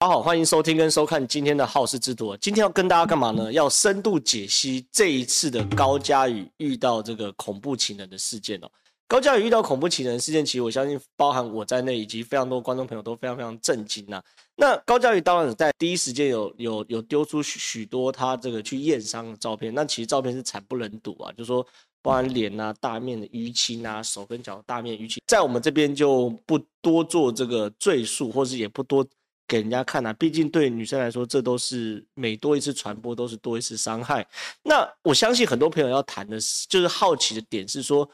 大家好，欢迎收听跟收看今天的好事之徒。今天要跟大家干嘛呢？要深度解析这一次的高嘉宇遇到这个恐怖情人的事件哦。高嘉宇遇到恐怖情人事件，其实我相信包含我在内，以及非常多观众朋友都非常非常震惊呐。那高嘉宇当然在第一时间有有有丢出许许多他这个去验伤的照片，那其实照片是惨不忍睹啊，就是说包含脸啊、大面的淤青啊、手跟脚大面淤青，在我们这边就不多做这个赘述，或是也不多。给人家看啊，毕竟对女生来说，这都是每多一次传播都是多一次伤害。那我相信很多朋友要谈的是，就是好奇的点是说，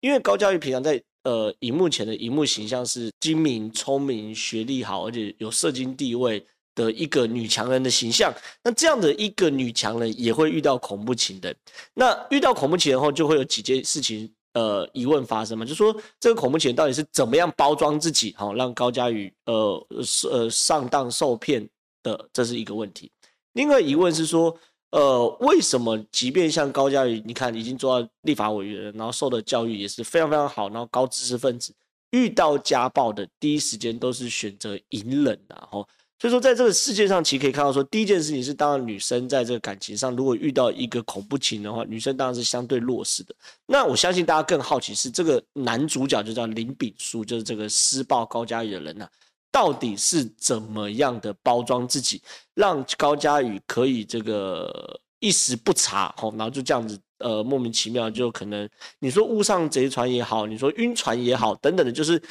因为高教育平常在呃荧幕前的荧幕形象是精明、聪明、学历好，而且有社经地位的一个女强人的形象。那这样的一个女强人也会遇到恐怖情人。那遇到恐怖情人后，就会有几件事情。呃，疑问发生嘛？就说这个恐怖情人到底是怎么样包装自己，好让高嘉宇呃呃上当受骗的，这是一个问题。另外疑问是说，呃，为什么即便像高嘉宇，你看已经做到立法委员，然后受的教育也是非常非常好，然后高知识分子，遇到家暴的第一时间都是选择隐忍的，哈。所以说，在这个世界上，其实可以看到，说第一件事情是，当然女生在这个感情上，如果遇到一个恐怖情的话，女生当然是相对弱势的。那我相信大家更好奇是，这个男主角就叫林炳书，就是这个施暴高嘉宇的人呐、啊，到底是怎么样的包装自己，让高嘉宇可以这个一时不察，吼，然后就这样子，呃，莫名其妙就可能你说误上贼船也好，你说晕船也好，等等的，就是。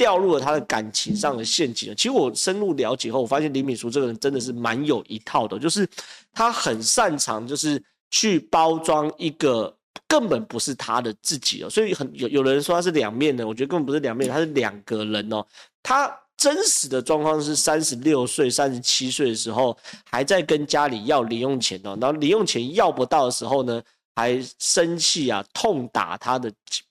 掉入了他的感情上的陷阱。其实我深入了解后，我发现林秉枢这个人真的是蛮有一套的，就是他很擅长，就是去包装一个根本不是他的自己哦。所以很有有人说他是两面的，我觉得根本不是两面，他是两个人哦。他真实的状况是三十六岁、三十七岁的时候还在跟家里要零用钱哦，然后零用钱要不到的时候呢，还生气啊，痛打他的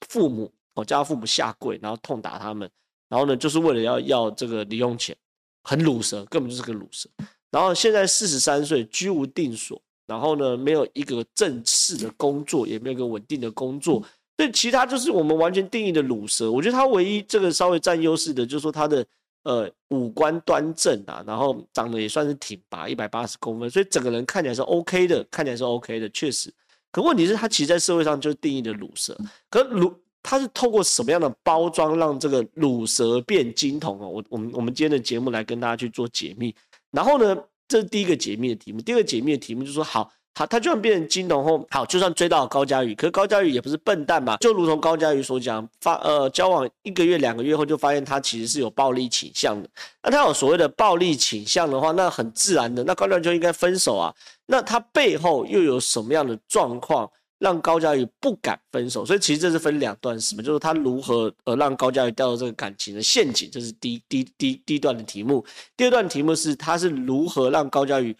父母哦，叫他父母下跪，然后痛打他们。然后呢，就是为了要要这个零用钱，很鲁蛇，根本就是个鲁蛇。然后现在四十三岁，居无定所，然后呢，没有一个正式的工作，也没有一个稳定的工作。所以其他就是我们完全定义的鲁蛇。我觉得他唯一这个稍微占优势的，就是说他的呃五官端正啊，然后长得也算是挺拔，一百八十公分，所以整个人看起来是 OK 的，看起来是 OK 的，确实。可问题是，他其实在社会上就是定义的鲁蛇。可鲁。他是透过什么样的包装让这个乳蛇变金童哦？我我们我们今天的节目来跟大家去做解密。然后呢，这是第一个解密的题目。第二个解密的题目就是说，好，好，他就算变成金童后，好，就算追到高嘉瑜，可是高嘉瑜也不是笨蛋嘛。就如同高嘉瑜所讲，发呃交往一个月两个月后，就发现他其实是有暴力倾向的。那他有所谓的暴力倾向的话，那很自然的，那高亮就应该分手啊。那他背后又有什么样的状况？让高嘉瑜不敢分手，所以其实这是分两段式嘛，就是他如何呃让高嘉瑜掉到这个感情的陷阱，这是第一第一第第一段的题目。第二段题目是他是如何让高嘉瑜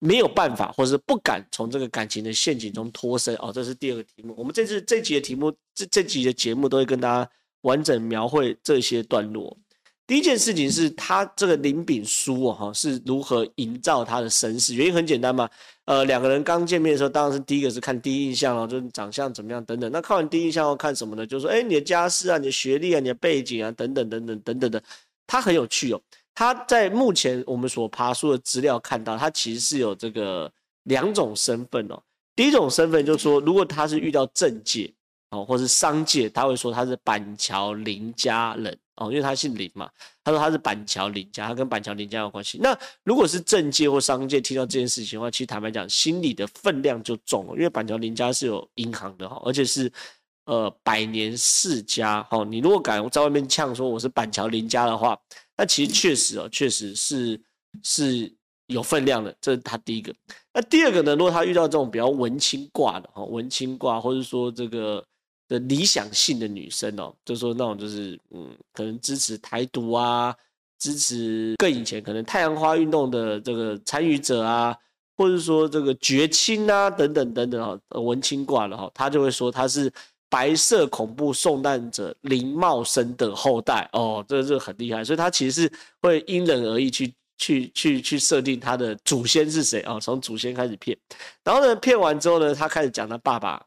没有办法或者是不敢从这个感情的陷阱中脱身哦，这是第二个题目。我们这次这集的题目这这集的节目都会跟大家完整描绘这些段落。第一件事情是他这个林秉枢哈是如何营造他的身世，原因很简单嘛，呃，两个人刚见面的时候，当然是第一个是看第一印象哦，就是长相怎么样等等。那看完第一印象要看什么呢？就是说，哎，你的家世啊，你的学历啊，你的背景啊，等等等等等等的。他很有趣哦，他在目前我们所爬出的资料看到，他其实是有这个两种身份哦。第一种身份就是说，如果他是遇到政界哦，或是商界，他会说他是板桥林家人。哦，因为他姓林嘛，他说他是板桥林家，他跟板桥林家有关系。那如果是政界或商界听到这件事情的话，其实坦白讲，心里的分量就重了，因为板桥林家是有银行的哈，而且是呃百年世家。哦，你如果敢在外面呛说我是板桥林家的话，那其实确实哦，确实是是有分量的。这是他第一个。那第二个呢？如果他遇到这种比较文青挂的哈，文青挂，或者说这个。的理想性的女生哦，就说那种就是嗯，可能支持台独啊，支持更以前可能太阳花运动的这个参与者啊，或者说这个绝亲啊等等等等哈，文青挂了哈，他就会说他是白色恐怖送难者林茂生的后代哦，这个这很厉害，所以他其实是会因人而异去去去去设定他的祖先是谁哦，从祖先开始骗，然后呢骗完之后呢，他开始讲他爸爸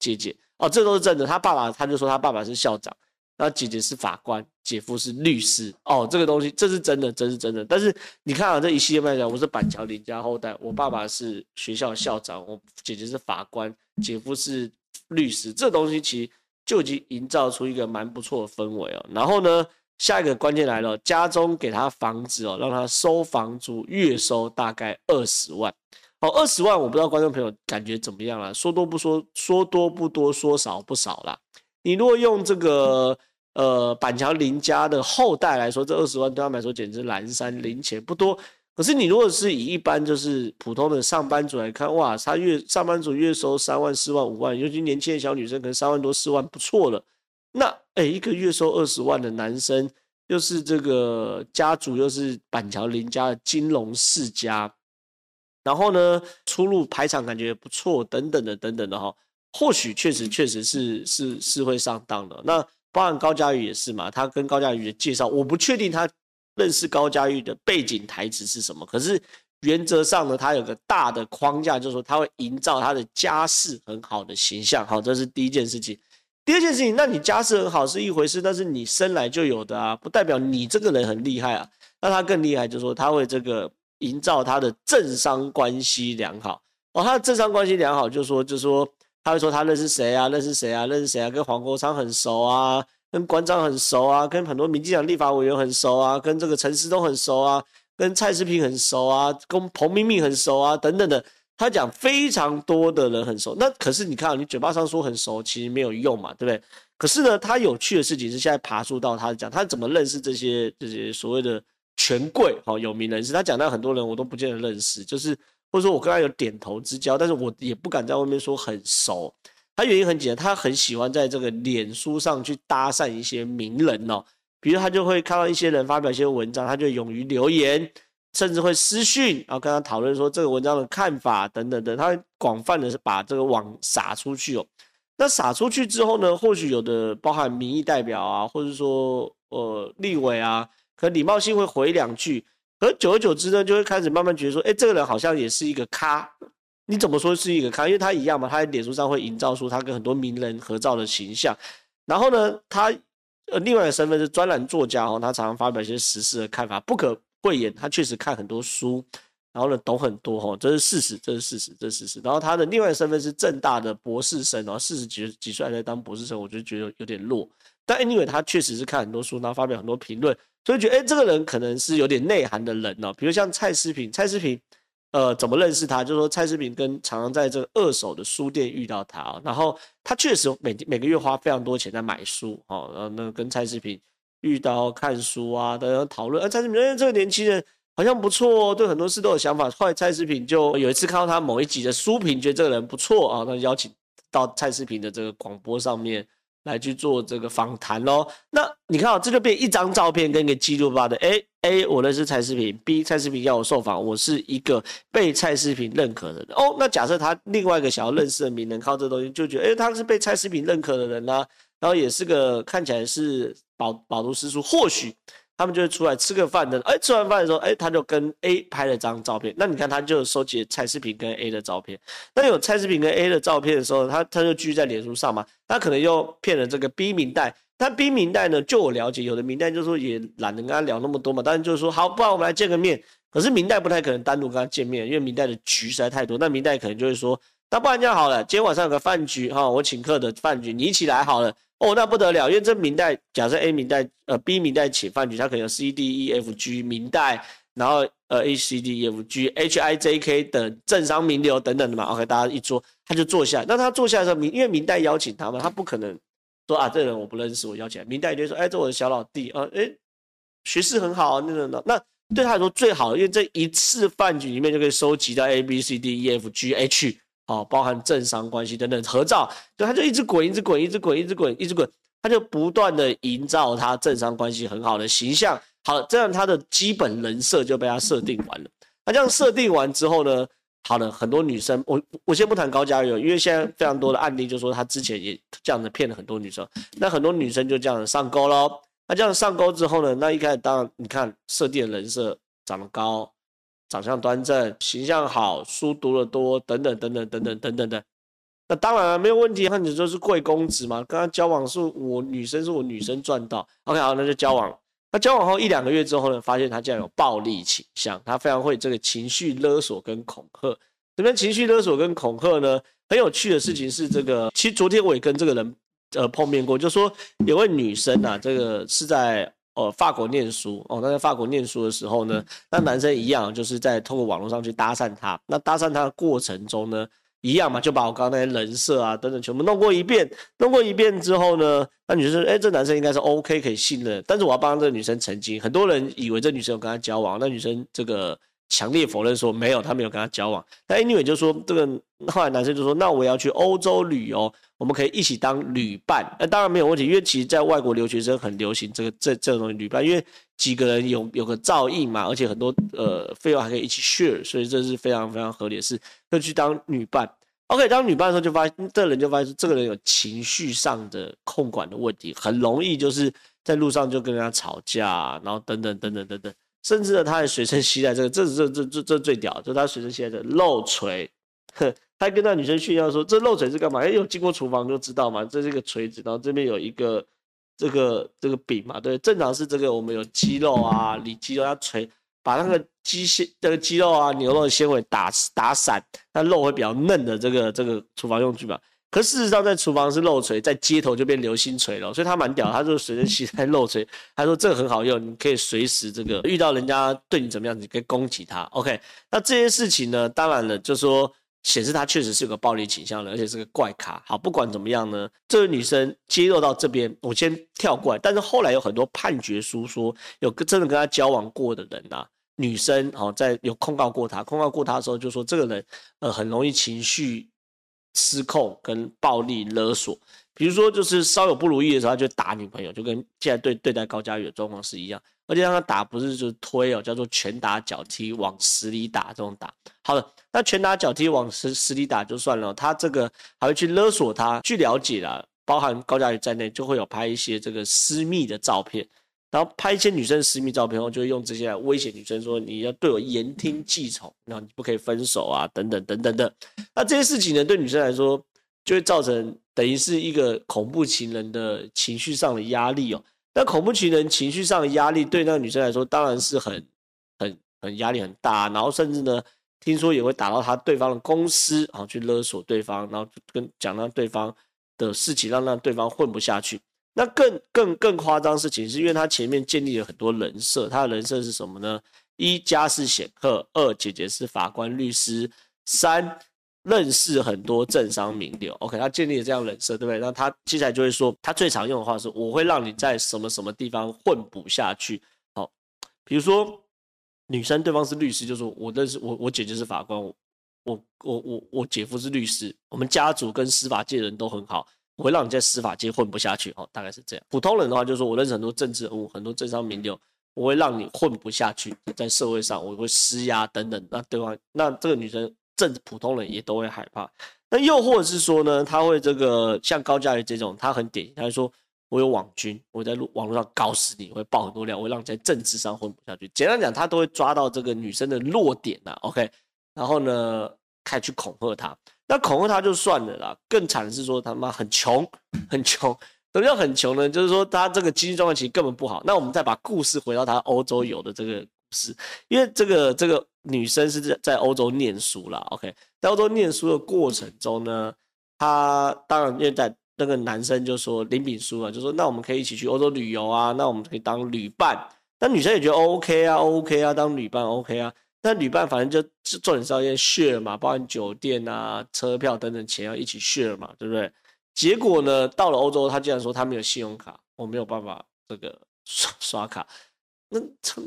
姐姐。哦，这都是真的。他爸爸他就说他爸爸是校长，然后姐姐是法官，姐夫是律师。哦，这个东西这是真的，这是真的。但是你看啊，这一系列来讲，我是板桥林家后代，我爸爸是学校校长，我姐姐是法官，姐夫是律师，这东西其实就已经营造出一个蛮不错的氛围哦。然后呢，下一个关键来了，家中给他房子哦，让他收房租，月收大概二十万。哦，二十万，我不知道观众朋友感觉怎么样啦？说多不说，说多不多，说少不少啦。你如果用这个呃板桥林家的后代来说，这二十万对他们来说简直蓝山零钱，不多。可是你如果是以一般就是普通的上班族来看，哇，他月上班族月收三万、四万、五万，尤其年轻的小女生可能三万多、四万不错了。那哎，一个月收二十万的男生，又是这个家族，又是板桥林家的金融世家。然后呢，出入排场感觉不错，等等的，等等的哈，或许确实确实是是是会上当的。那包含高嘉瑜也是嘛，他跟高嘉瑜的介绍，我不确定他认识高嘉瑜的背景台词是什么，可是原则上呢，他有个大的框架，就是说他会营造他的家世很好的形象。好，这是第一件事情。第二件事情，那你家世很好是一回事，但是你生来就有的啊，不代表你这个人很厉害啊。那他更厉害，就是说他会这个。营造他的政商关系良好哦，他的政商关系良好，就是说，就是说，他会说他认识谁啊，认识谁啊，认识谁啊，跟黄国昌很熟啊，跟馆长很熟啊，跟很多民进党立法委员很熟啊，跟这个陈时中很熟啊，跟蔡诗平很熟啊，跟彭明敏很熟啊，等等的，他讲非常多的人很熟。那可是你看，你嘴巴上说很熟，其实没有用嘛，对不对？可是呢，他有趣的事情是，现在爬梳到他讲，他怎么认识这些这些所谓的。权贵好有名人士，他讲到很多人我都不见得认识，就是或者说我跟他有点头之交，但是我也不敢在外面说很熟。他原因很简单，他很喜欢在这个脸书上去搭讪一些名人哦，比如他就会看到一些人发表一些文章，他就勇于留言，甚至会私讯，然后跟他讨论说这个文章的看法等等等，他广泛的是把这个网撒出去哦。那撒出去之后呢，或许有的包含民意代表啊，或者说呃立委啊。可礼貌性会回两句，可久而久之呢，就会开始慢慢觉得说，哎，这个人好像也是一个咖。你怎么说是一个咖？因为他一样嘛，他在脸书上会营造出他跟很多名人合照的形象。然后呢，他呃另外的身份是专栏作家哦，他常常发表一些时事的看法，不可讳言，他确实看很多书，然后呢懂很多哈，这是事实，这是事实，这是事实。然后他的另外身份是正大的博士生然后，四十几几岁还在当博士生，我就觉得有点弱。但 anyway，他确实是看很多书，然后发表很多评论。所以觉得，哎、这个人可能是有点内涵的人哦。比如像蔡思萍，蔡思萍，呃，怎么认识他？就是说蔡思萍跟常常在这个二手的书店遇到他，然后他确实每每个月花非常多钱在买书哦。然后那跟蔡思萍遇到看书啊，等等讨论。啊，蔡诗萍，哎，这个年轻人好像不错哦，对很多事都有想法。后来蔡诗萍就有一次看到他某一集的书评，觉得这个人不错啊，那邀请到蔡诗萍的这个广播上面。来去做这个访谈喽。那你看啊，这就变一张照片跟一个记录吧的。A A，我认识蔡诗萍。B 蔡诗萍要我受访，我是一个被蔡诗萍认可的人。哦，那假设他另外一个想要认识的名人，靠这东西就觉得，哎，他是被蔡诗萍认可的人啊，然后也是个看起来是饱饱读诗书，或许。他们就会出来吃个饭的，哎，吃完饭的时候，哎，他就跟 A 拍了张照片。那你看，他就收集蔡诗萍跟 A 的照片。那有蔡诗萍跟 A 的照片的时候，他他就继续在脸书上嘛。他可能又骗了这个 B 明代。但 B 明代呢，就我了解，有的明代就是说也懒得跟他聊那么多嘛。当然就是说，好，不然我们来见个面。可是明代不太可能单独跟他见面，因为明代的局实在太多。那明代可能就会说，那不然这样好了，今天晚上有个饭局哈，我请客的饭局，你一起来好了。哦，那不得了，因为这明代，假设 A 明代，呃，B 明代请饭局，他可能有 C D E F G 明代，然后呃 A C D E F G H I J K 等政商名流等等的嘛。OK，大家一桌，他就坐下。那他坐下的时候，明因为明代邀请他嘛，他不可能说啊，这人我不认识，我邀请来。民代就说，哎，这我的小老弟啊，哎，学识很好啊，那种的。那对他来说最好，因为这一次饭局里面就可以收集到 A B C D E F G H。哦，包含政商关系等等合照，对，他就一直滚，一直滚，一直滚，一直滚，一直滚，他就不断的营造他政商关系很好的形象。好，这样他的基本人设就被他设定完了。那这样设定完之后呢，好了，很多女生，我我先不谈高嘉瑜，因为现在非常多的案例就说他之前也这样子骗了很多女生，那很多女生就这样子上钩喽。那这样上钩之后呢，那一开始当然你看设定的人设长得高。长相端正，形象好，书读得多，等等等等等等等等的。那当然了，没有问题，那你就是贵公子嘛，跟他交往是我女生是我女生赚到，OK 好，那就交往了。那交往后一两个月之后呢，发现他竟然有暴力倾向，他非常会这个情绪勒索跟恐吓。这边情绪勒索跟恐吓呢？很有趣的事情是这个，其实昨天我也跟这个人呃碰面过，就说有位女生啊，这个是在呃法国念书哦，那在法国念书的时候呢，那男生一样就是在通过网络上去搭讪她，那搭讪她的过程中呢。一样嘛，就把我刚刚那些人设啊等等全部弄过一遍，弄过一遍之后呢，那女生说，哎、欸，这男生应该是 OK 可以信任，但是我要帮这个女生澄清，很多人以为这女生有跟他交往，那女生这个强烈否认说没有，他没有跟他交往。那 Anyway 就说这个，后来男生就说，那我要去欧洲旅游，我们可以一起当旅伴，那当然没有问题，因为其实在外国留学生很流行这个这这种旅伴，因为几个人有有个照应嘛，而且很多呃费用还可以一起 share，所以这是非常非常合理的事，就去当女伴。OK，当女伴的时候就发现，这人就发现说这个人有情绪上的控管的问题，很容易就是在路上就跟人家吵架，然后等等等等等等，甚至呢，他还随身携带这个，这这这这这最屌，就是他随身携带的肉锤，哼，他跟那女生炫耀说，这肉锤是干嘛？哎，有经过厨房就知道嘛，这是一个锤子，然后这边有一个这个这个柄嘛，对，正常是这个我们有鸡肉啊，里脊肉要锤。把那个鸡血、这个鸡肉啊、牛肉的纤维打打散，那肉会比较嫩的这个这个厨房用具嘛。可事实上，在厨房是漏锤，在街头就变流星锤了。所以他蛮屌，他就随身携带漏锤，他说这个很好用，你可以随时这个遇到人家对你怎么样，你可以攻击他。OK，那这些事情呢，当然了，就说显示他确实是有个暴力倾向的，而且是个怪咖。好，不管怎么样呢，这位女生揭露到这边，我先跳过来。但是后来有很多判决书说，有个真的跟他交往过的人啊。女生哦，在有控告过他，控告过他的时候就说这个人呃很容易情绪失控跟暴力勒索，比如说就是稍有不如意的时候他就打女朋友，就跟现在对对待高嘉瑜的状况是一样，而且让他打不是就是推哦，叫做拳打脚踢往死里打这种打。好了，那拳打脚踢往死死里打就算了，他这个还会去勒索他。据了解啦，包含高嘉瑜在内，就会有拍一些这个私密的照片。然后拍一些女生私密照片后，就会用这些来威胁女生，说你要对我言听计从，然后你不可以分手啊，等等等等的。那这些事情呢，对女生来说，就会造成等于是一个恐怖情人的情绪上的压力哦。那恐怖情人情绪上的压力，对那个女生来说，当然是很很很压力很大。然后甚至呢，听说也会打到他对方的公司，然后去勒索对方，然后跟讲让对方的事情，让让对方混不下去。那更更更夸张事情是，因为他前面建立了很多人设，他的人设是什么呢？一家世显赫，二姐姐是法官律师，三认识很多政商名流。OK，他建立了这样人设，对不对？那他接下来就会说，他最常用的话是：我会让你在什么什么地方混不下去。好，比如说女生对方是律师，就说我认识我我姐姐是法官，我我我我姐夫是律师，我们家族跟司法界人都很好。会让你在司法界混不下去，哦，大概是这样。普通人的话，就是说我认识很多政治人物，很多政商名流，我会让你混不下去，在社会上我会施压等等。那对方，那这个女生，正普通人也都会害怕。那又或者是说呢，他会这个像高嘉瑜这种，他很典型，他会说我有网军，我在路网络上搞死你，我会爆很多料，我会让你在政治上混不下去。简单讲，他都会抓到这个女生的弱点呐，OK，然后呢，开始去恐吓她。那恐吓他就算了啦，更惨的是说他妈很穷，很穷。什么叫很穷呢？就是说他这个经济状况其实根本不好。那我们再把故事回到他欧洲游的这个故事，因为这个这个女生是在在欧洲念书啦。OK，在欧洲念书的过程中呢，他当然因为在那个男生就说林炳书啊，就说那我们可以一起去欧洲旅游啊，那我们可以当旅伴。那女生也觉得 OK 啊，OK 啊，当旅伴 OK 啊。那旅伴反正就重点是要先 share 嘛，包含酒店啊、车票等等钱要一起 share 嘛，对不对？结果呢，到了欧洲，他竟然说他没有信用卡，我没有办法这个刷刷卡。那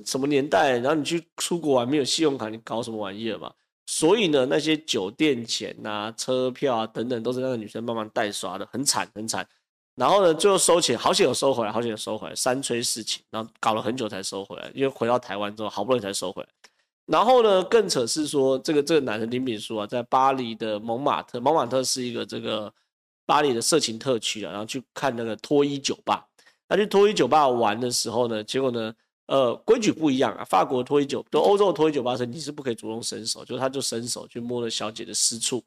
什么年代？然后你去出国玩没有信用卡，你搞什么玩意儿嘛？所以呢，那些酒店钱啊、车票啊等等，都是那个女生慢慢代刷的，很惨很惨。然后呢，最后收钱，好险有收回来，好险有收回来，三催四请，然后搞了很久才收回来，因为回到台湾之后，好不容易才收回来。然后呢，更扯是说，这个这个男人林炳书啊，在巴黎的蒙马特，蒙马特是一个这个巴黎的色情特区啊，然后去看那个脱衣酒吧。他去脱衣酒吧玩的时候呢，结果呢，呃，规矩不一样啊。法国脱衣酒，就欧洲脱衣酒吧是你是不可以主动伸手，就是他就伸手去摸了小姐的私处，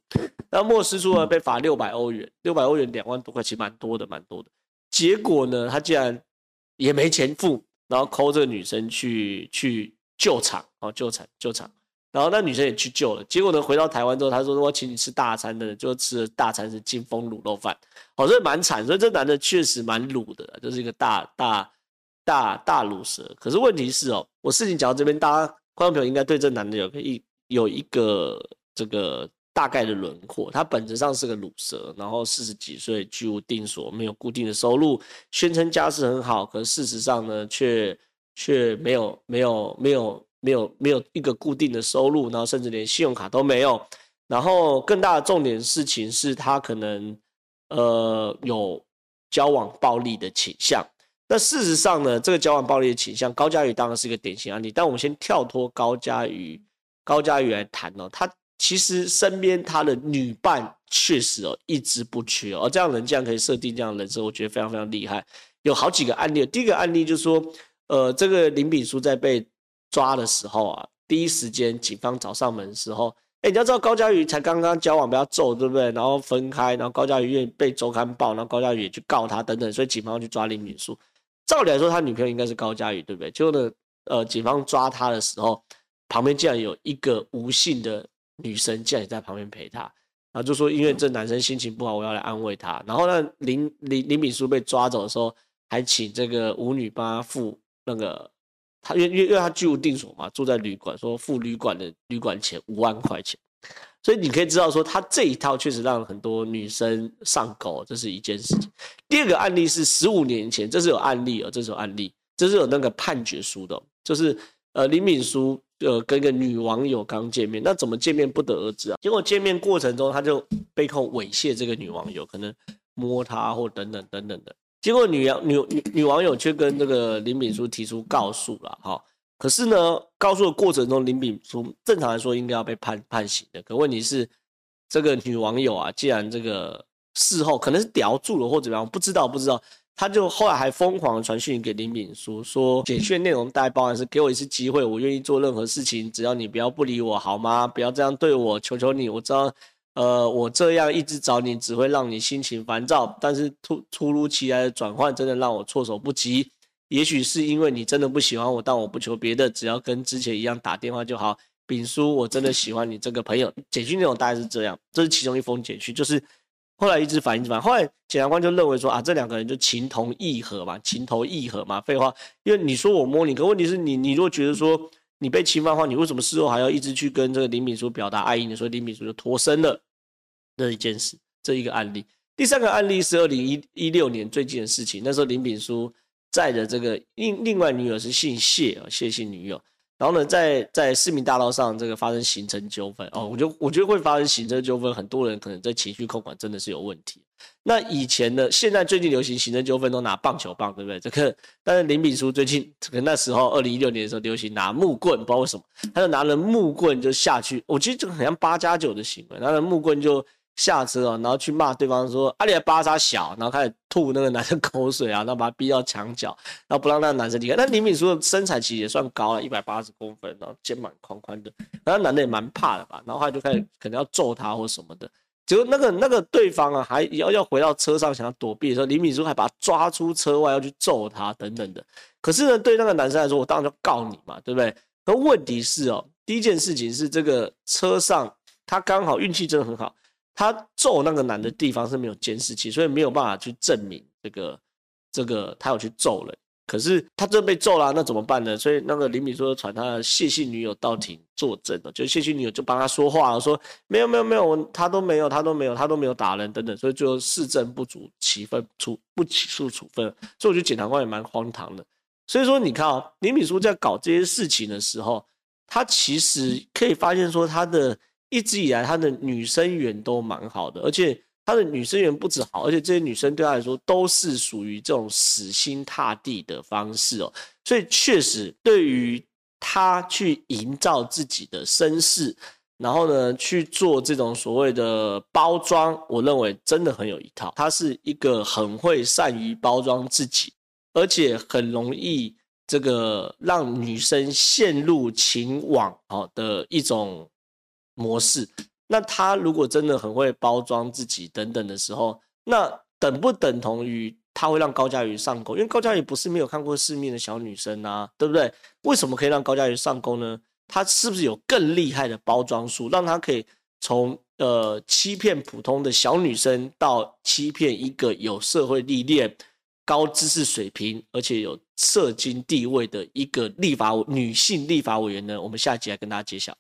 然后摸私处呢被罚六百欧元，六百欧元两万多块，其实蛮多的，蛮多的。结果呢，他竟然也没钱付，然后 call 这个女生去去救场哦，救场救场。然后那女生也去救了，结果呢，回到台湾之后，他说我请你吃大餐的，就吃了大餐是金峰卤肉饭，哦，所以蛮惨，所以这男的确实蛮卤的，就是一个大大大大卤蛇。可是问题是哦，我事情讲到这边，大家观众朋友应该对这男的有个一有一个这个大概的轮廓，他本质上是个卤蛇，然后四十几岁居无定所，没有固定的收入，宣称家世很好，可事实上呢，却却没有没有没有。没有没有一个固定的收入，然后甚至连信用卡都没有，然后更大的重点事情是他可能呃有交往暴力的倾向。那事实上呢，这个交往暴力的倾向，高嘉宇当然是一个典型案例。但我们先跳脱高嘉宇，高嘉宇来谈哦，他其实身边他的女伴确实哦一直不缺哦，这样人竟然可以设定这样的人设，我觉得非常非常厉害。有好几个案例，第一个案例就是说，呃，这个林炳书在被抓的时候啊，第一时间警方找上门的时候，哎，你要知道高嘉瑜才刚刚交往被他揍，对不对？然后分开，然后高嘉瑜也被周刊报，然后高嘉瑜也去告他等等，所以警方去抓林炳书。照理来说，他女朋友应该是高嘉瑜，对不对？结果呢，呃，警方抓他的时候，旁边竟然有一个吴姓的女生，竟然也在旁边陪他，然后就说因为这男生心情不好，我要来安慰他。然后呢，林林林炳书被抓走的时候，还请这个舞女帮他付那个。他因为因为他居无定所嘛，住在旅馆，说付旅馆的旅馆钱五万块钱，所以你可以知道说他这一套确实让很多女生上钩，这是一件事情。第二个案例是十五年前，这是有案例哦，这是有案例，这是有那个判决书的，就是呃林敏书呃跟一个女网友刚见面，那怎么见面不得而知啊？结果见面过程中他就被控猥亵这个女网友，可能摸她或等等等等的。结果女女女女网友却跟这个林炳书提出告诉了哈，可是呢，告诉的过程中，林炳书正常来说应该要被判判刑的，可问题是这个女网友啊，既然这个事后可能是叼住了或怎么样，不知道不知道，她就后来还疯狂的传讯给林炳书，说简讯内容大概包含是给我一次机会，我愿意做任何事情，只要你不要不理我好吗？不要这样对我，求求你，我知道。呃，我这样一直找你，只会让你心情烦躁。但是突突如其来的转换，真的让我措手不及。也许是因为你真的不喜欢我，但我不求别的，只要跟之前一样打电话就好。丙叔，我真的喜欢你这个朋友。简讯内容大概是这样，这是其中一封简讯，就是后来一直反，一直反。后来检察官就认为说啊，这两个人就情投意合嘛，情投意合嘛。废话，因为你说我摸你，可问题是你，你如果觉得说。你被侵犯的话，你为什么事后还要一直去跟这个林炳书表达爱意呢？所以林炳书就脱身了这一件事，这一个案例。第三个案例是二零一一六年最近的事情，那时候林炳书载的这个另另外女友是姓谢啊，谢姓女友。然后呢，在在市民大道上这个发生行车纠纷哦，我觉得我觉得会发生行政纠纷，很多人可能在情绪控管真的是有问题。那以前呢，现在最近流行行政纠纷都拿棒球棒，对不对？这个但是林炳书最近可能那时候二零一六年的时候流行拿木棍，不知道为什么，他就拿了木棍就下去，我觉得这个很像八加九的行为，拿了木棍就。下车啊，然后去骂对方说：“阿里的巴沙小。”然后开始吐那个男生口水啊，然后把他逼到墙角，然后不让那个男生离开。那李敏书的身材其实也算高了，一百八十公分，然后肩膀宽宽的，然后男的也蛮怕的吧。然后他就开始可能要揍他或什么的。结果那个那个对方啊，还要要回到车上想要躲避的时候，李敏书还把他抓出车外要去揍他等等的。可是呢，对那个男生来说，我当然就告你嘛，对不对？可问题是哦，第一件事情是这个车上他刚好运气真的很好。他揍那个男的地方是没有监视器，所以没有办法去证明这个这个他有去揍人。可是他这被揍了，那怎么办呢？所以那个林炳书传他的谢姓女友到庭作证了，就谢姓女友就帮他说话了，说没有没有没有，他都没有他都没有他都没有打人等等，所以最后事证不足，起分处不起诉处分。所以我觉得检察官也蛮荒唐的。所以说你看啊、哦，林敏书在搞这些事情的时候，他其实可以发现说他的。一直以来，他的女生缘都蛮好的，而且他的女生缘不止好，而且这些女生对他来说都是属于这种死心塌地的方式哦。所以确实，对于他去营造自己的身世，然后呢去做这种所谓的包装，我认为真的很有一套。他是一个很会善于包装自己，而且很容易这个让女生陷入情网哦的一种模式。那他如果真的很会包装自己等等的时候，那等不等同于他会让高佳瑜上钩？因为高佳瑜不是没有看过世面的小女生啊，对不对？为什么可以让高佳瑜上钩呢？他是不是有更厉害的包装术，让他可以从呃欺骗普通的小女生，到欺骗一个有社会历练、高知识水平，而且有社经地位的一个立法女性立法委员呢？我们下集来跟大家揭晓。